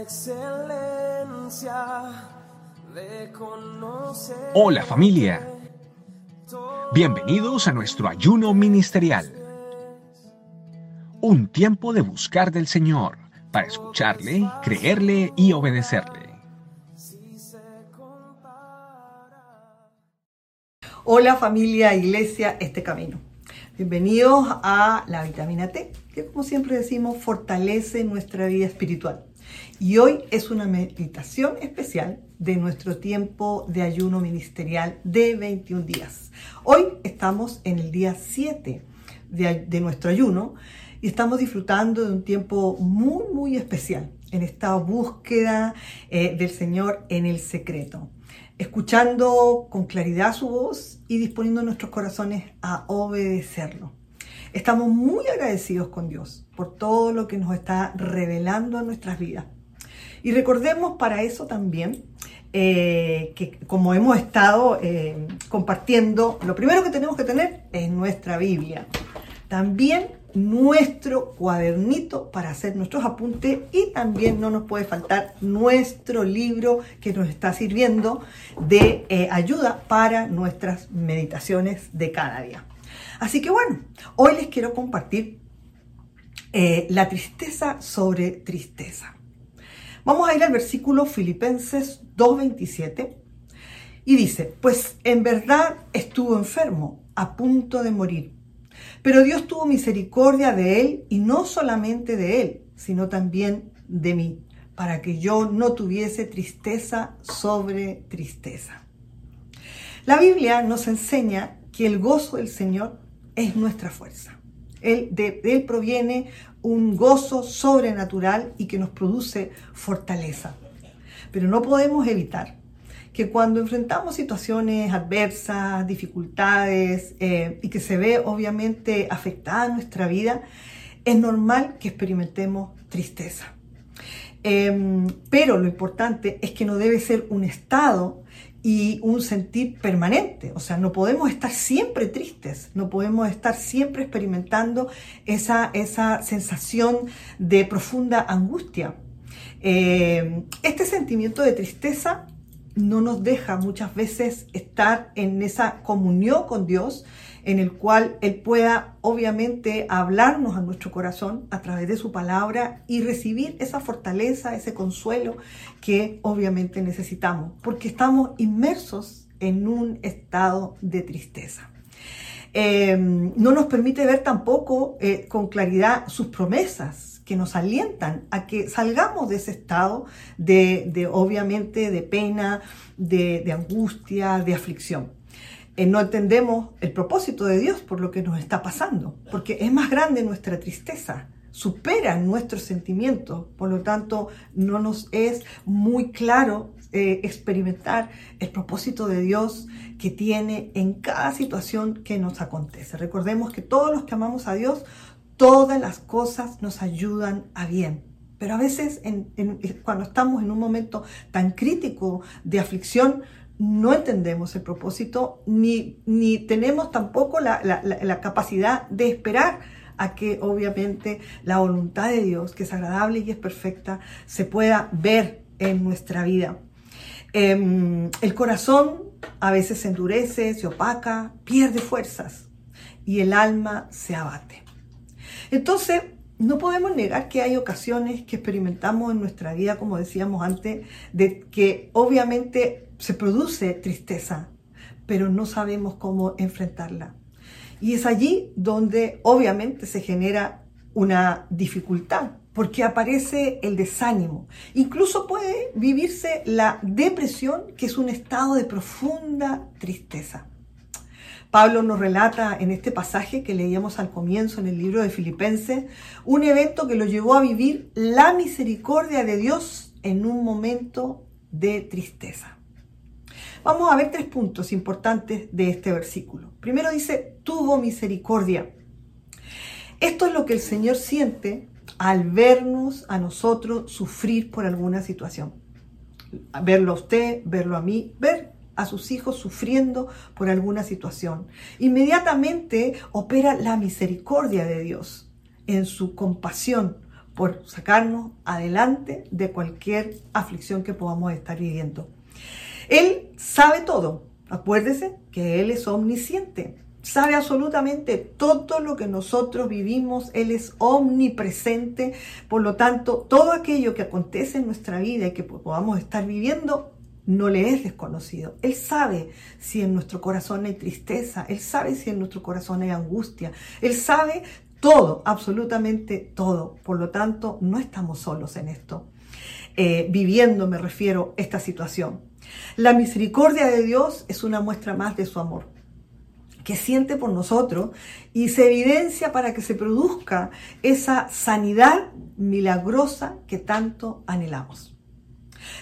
excelencia de conocer. Hola familia. Bienvenidos a nuestro ayuno ministerial. Un tiempo de buscar del Señor para escucharle, creerle y obedecerle. Hola familia, iglesia, este camino. Bienvenidos a la vitamina T, que como siempre decimos fortalece nuestra vida espiritual. Y hoy es una meditación especial de nuestro tiempo de ayuno ministerial de 21 días. Hoy estamos en el día 7 de, nuestro ayuno y estamos disfrutando de un tiempo muy, muy especial en esta búsqueda eh, del Señor en el secreto escuchando con claridad su voz y disponiendo nuestros corazones a obedecerlo. Estamos muy agradecidos con Dios por todo lo que nos está revelando en nuestras vidas. Y recordemos para eso también eh, que como hemos estado eh, compartiendo, lo primero que tenemos que tener es nuestra Biblia. También nuestro cuadernito para hacer nuestros apuntes y también no nos puede faltar nuestro libro que nos está sirviendo de eh, ayuda para nuestras meditaciones de cada día. Así que bueno, hoy les quiero compartir eh, la tristeza sobre tristeza. Vamos a ir al versículo Filipenses 2.27 y dice, pues en verdad estuvo enfermo, a punto de morir pero Dios tuvo misericordia de él y no solamente de él, sino también de mí, para que yo no tuviese tristeza sobre tristeza. La Biblia nos enseña que el gozo del Señor es nuestra fuerza. Él, de, él proviene un gozo sobrenatural y que nos produce fortaleza. Pero no podemos evitar que cuando enfrentamos situaciones adversas, dificultades eh, y que se ve obviamente afectada nuestra vida, es normal que experimentemos tristeza. Em, pero lo importante es que no debe ser un estado y un sentir permanente. O sea, no podemos estar siempre tristes, no podemos estar siempre experimentando esa, esa sensación de profunda angustia. Em, este sentimiento de tristeza no nos deja muchas veces estar en esa comunión con Dios, en el cual Él pueda obviamente hablarnos a nuestro corazón a través de su palabra y recibir esa fortaleza, ese consuelo que obviamente necesitamos, porque estamos inmersos en un estado de tristeza. Eh, no nos permite ver tampoco eh, con claridad sus promesas, que nos alientan a que salgamos de ese estado de, obviamente, de pena, de, angustia, de aflicción. Eh, no entendemos el propósito de Dios por lo que nos está pasando, porque es más grande nuestra tristeza, supera nuestros sentimientos, por lo tanto no nos es muy claro eh, experimentar el propósito de Dios que tiene en cada situación que nos acontece. Recordemos que todos los que amamos a Dios todas las cosas nos ayudan a bien. Pero a veces cuando estamos en un momento tan crítico de aflicción, no entendemos el propósito ni, ni tenemos tampoco la, la capacidad de esperar a que obviamente la voluntad de Dios, que es agradable y es perfecta, se pueda ver en nuestra vida. Em, el corazón a veces se endurece, se opaca, pierde fuerzas y el alma se abate. Entonces, no podemos negar que hay ocasiones que experimentamos en nuestra vida, como decíamos antes, de que obviamente se produce tristeza, pero no sabemos cómo enfrentarla. Y es allí donde obviamente se genera una dificultad, porque aparece el desánimo. Incluso puede vivirse la depresión, que es un estado de profunda tristeza. Pablo nos relata en este pasaje que leíamos al comienzo en el libro de Filipenses, un evento que lo llevó a vivir la misericordia de Dios en un momento de tristeza. Vamos a ver tres puntos importantes de este versículo. Primero dice, tuvo misericordia. Esto es lo que el Señor siente al vernos a nosotros sufrir por alguna situación. Verlo a usted, verlo a mí, ver a sus hijos sufriendo por alguna situación. Inmediatamente opera la misericordia de Dios en su compasión por sacarnos adelante de cualquier aflicción que podamos estar viviendo. Él sabe todo. Acuérdese que Él es omnisciente. Sabe absolutamente todo lo que nosotros vivimos. Él es omnipresente. Por lo tanto, todo aquello que acontece en nuestra vida y que podamos estar viviendo, no le es desconocido. Él sabe si en nuestro corazón hay tristeza, Él sabe si en nuestro corazón hay angustia, Él sabe todo, absolutamente todo. Por lo tanto, no estamos solos en esto. Eh, viviendo, me refiero, esta situación. La misericordia de Dios es una muestra más de su amor que siente por nosotros y se evidencia para que se produzca esa sanidad milagrosa que tanto anhelamos.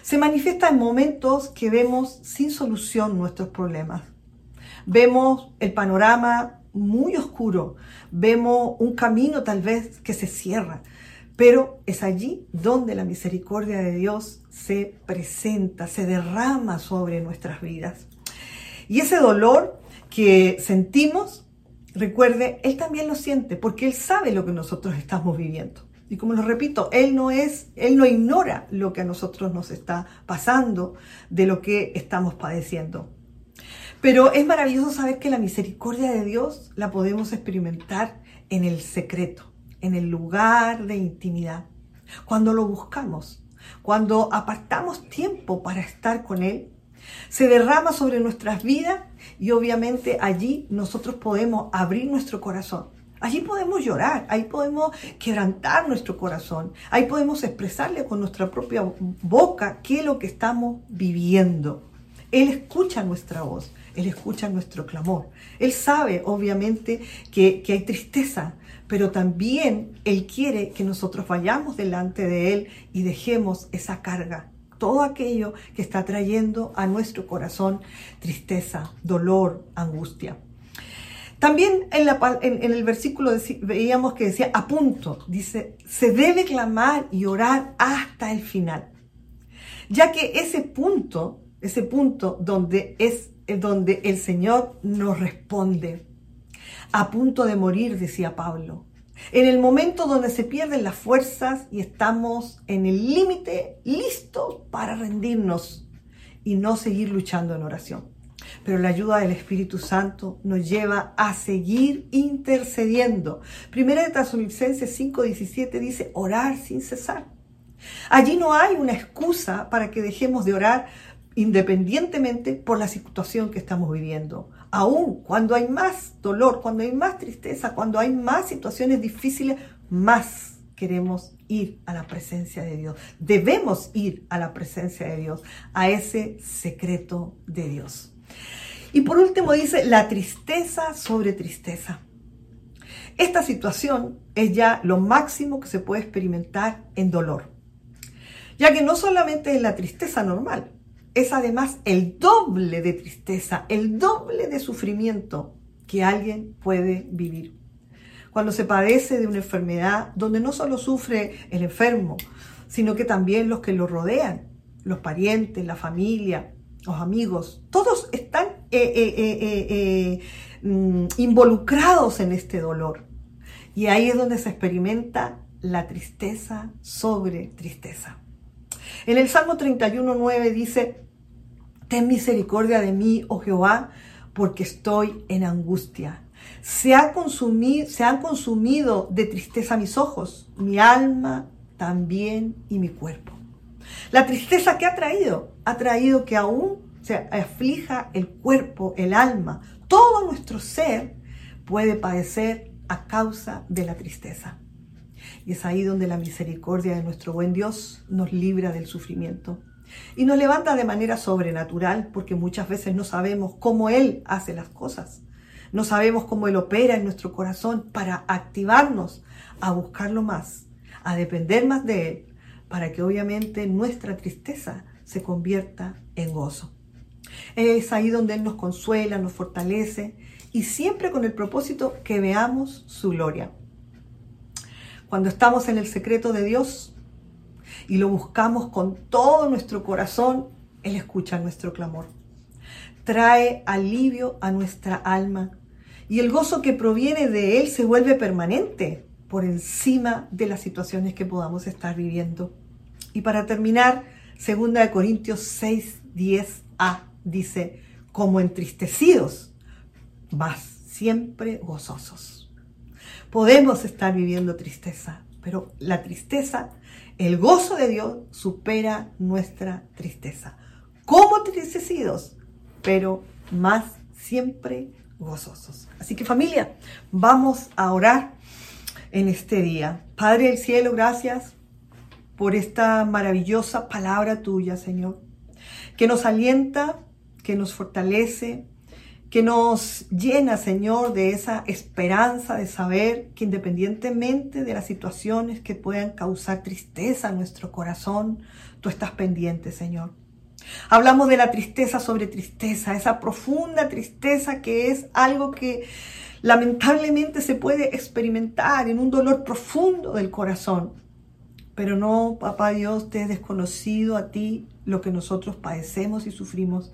Se manifiesta en momentos que vemos sin solución nuestros problemas. Vemos el panorama muy oscuro, vemos un camino tal vez que se cierra, pero es allí donde la misericordia de Dios se presenta, se derrama sobre nuestras vidas. Y ese dolor que sentimos, recuerde, Él también lo siente, porque Él sabe lo que nosotros estamos viviendo. Y como lo repito, Él no es, Él no ignora lo que a nosotros nos está pasando, de lo que estamos padeciendo. Pero es maravilloso saber que la misericordia de Dios la podemos experimentar en el secreto, en el lugar de intimidad, cuando lo buscamos, cuando apartamos tiempo para estar con Él, se derrama sobre nuestras vidas y obviamente allí nosotros podemos abrir nuestro corazón Allí podemos llorar, ahí podemos quebrantar nuestro corazón, ahí podemos expresarle con nuestra propia boca qué es lo que estamos viviendo. Él escucha nuestra voz, Él escucha nuestro clamor. Él sabe, obviamente, que, hay tristeza, pero también Él quiere que nosotros vayamos delante de Él y dejemos esa carga, todo aquello que está trayendo a nuestro corazón tristeza, dolor, angustia. También en, el versículo veíamos que decía, a punto, dice, se debe clamar y orar hasta el final. Ya que ese punto, ese punto donde es donde el Señor nos responde, a punto de morir, decía Pablo. En el momento donde se pierden las fuerzas y estamos en el límite, listos para rendirnos y no seguir luchando en oración pero la ayuda del Espíritu Santo nos lleva a seguir intercediendo. Primera de Tesalonicenses 5:17 dice, orar sin cesar. Allí no hay una excusa para que dejemos de orar independientemente por la situación que estamos viviendo. Aún cuando hay más dolor, cuando hay más tristeza, cuando hay más situaciones difíciles, más queremos ir a la presencia de Dios. Debemos ir a la presencia de Dios, a ese secreto de Dios. Y por último dice la tristeza sobre tristeza. Esta situación es ya lo máximo que se puede experimentar en dolor, ya que no solamente es la tristeza normal, es además el doble de tristeza, el doble de sufrimiento que alguien puede vivir. Cuando se padece de una enfermedad donde no solo sufre el enfermo, sino que también los que lo rodean, los parientes, la familia, los amigos, todos están eh, eh, eh, mm, involucrados en este dolor. Y ahí es donde se experimenta la tristeza sobre tristeza. En el Salmo 31.9 dice, ten misericordia de mí, oh Jehová, porque estoy en angustia. Se, ha se han consumido de tristeza mis ojos, mi alma también y mi cuerpo. La tristeza que ha traído, ha traído que aún se aflija el cuerpo, el alma, todo nuestro ser puede padecer a causa de la tristeza. Y es ahí donde la misericordia de nuestro buen Dios nos libra del sufrimiento. Y nos levanta de manera sobrenatural porque muchas veces no sabemos cómo Él hace las cosas. No sabemos cómo Él opera en nuestro corazón para activarnos a buscarlo más, a depender más de Él, para que obviamente nuestra tristeza se convierta en gozo. Es ahí donde Él nos consuela, nos fortalece y siempre con el propósito que veamos su gloria. Cuando estamos en el secreto de Dios y lo buscamos con todo nuestro corazón, Él escucha nuestro clamor. Trae alivio a nuestra alma y el gozo que proviene de Él se vuelve permanente por encima de las situaciones que podamos estar viviendo. Y para terminar, 2 Corintios 6, 10a dice, como entristecidos, mas siempre gozosos. Podemos estar viviendo tristeza, pero la tristeza, el gozo de Dios supera nuestra tristeza. Como entristecidos, pero más siempre gozosos. Así que familia, vamos a orar en este día. Padre del cielo, gracias por esta maravillosa palabra tuya, Señor, que nos alienta, que nos fortalece, que nos llena, Señor, de esa esperanza de saber que independientemente de las situaciones que puedan causar tristeza a nuestro corazón, tú estás pendiente, Señor. Hablamos de la tristeza sobre tristeza, esa profunda tristeza que es algo que lamentablemente se puede experimentar en un dolor profundo del corazón. Pero no, papá Dios, te he desconocido a ti lo que nosotros padecemos y sufrimos.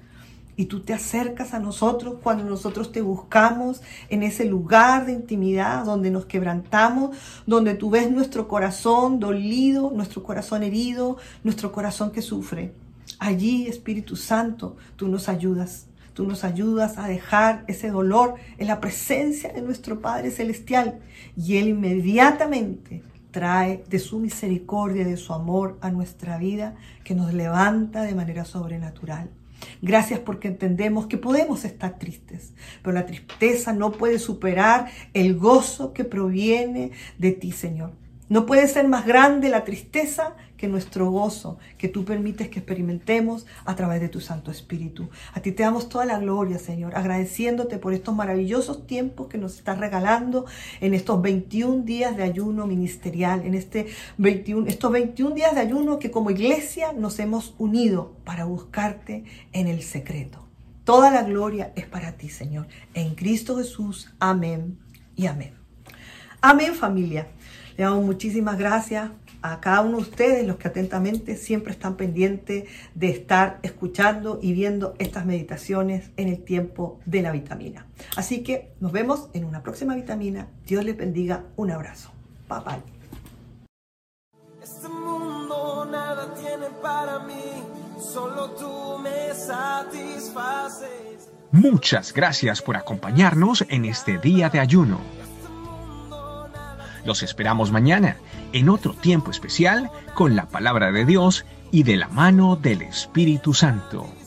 Y tú te acercas a nosotros cuando nosotros te buscamos en ese lugar de intimidad donde nos quebrantamos, donde tú ves nuestro corazón dolido, nuestro corazón herido, nuestro corazón que sufre. Allí, Espíritu Santo, tú nos ayudas. Tú nos ayudas a dejar ese dolor en la presencia de nuestro Padre Celestial y Él inmediatamente trae de su misericordia, de su amor a nuestra vida, que nos levanta de manera sobrenatural. Gracias porque entendemos que podemos estar tristes, pero la tristeza no puede superar el gozo que proviene de ti, Señor. No puede ser más grande la tristeza que nuestro gozo, que tú permites que experimentemos a través de tu Santo Espíritu. A ti te damos toda la gloria, Señor, agradeciéndote por estos maravillosos tiempos que nos estás regalando en estos 21 días de ayuno ministerial, en este 21, estos 21 días de ayuno que como iglesia nos hemos unido para buscarte en el secreto. Toda la gloria es para ti, Señor. En Cristo Jesús. Amén y amén. Amén, familia. Le damos muchísimas gracias a cada uno de ustedes, los que atentamente siempre están pendientes de estar escuchando y viendo estas meditaciones en el tiempo de la vitamina. Así que nos vemos en una próxima vitamina. Dios les bendiga. Un abrazo. Bye bye. Este mundo nada tiene para mí, solo tú me satisfaces. Muchas gracias por acompañarnos en este día de ayuno. Los esperamos mañana en otro tiempo especial con la palabra de Dios y de la mano del Espíritu Santo.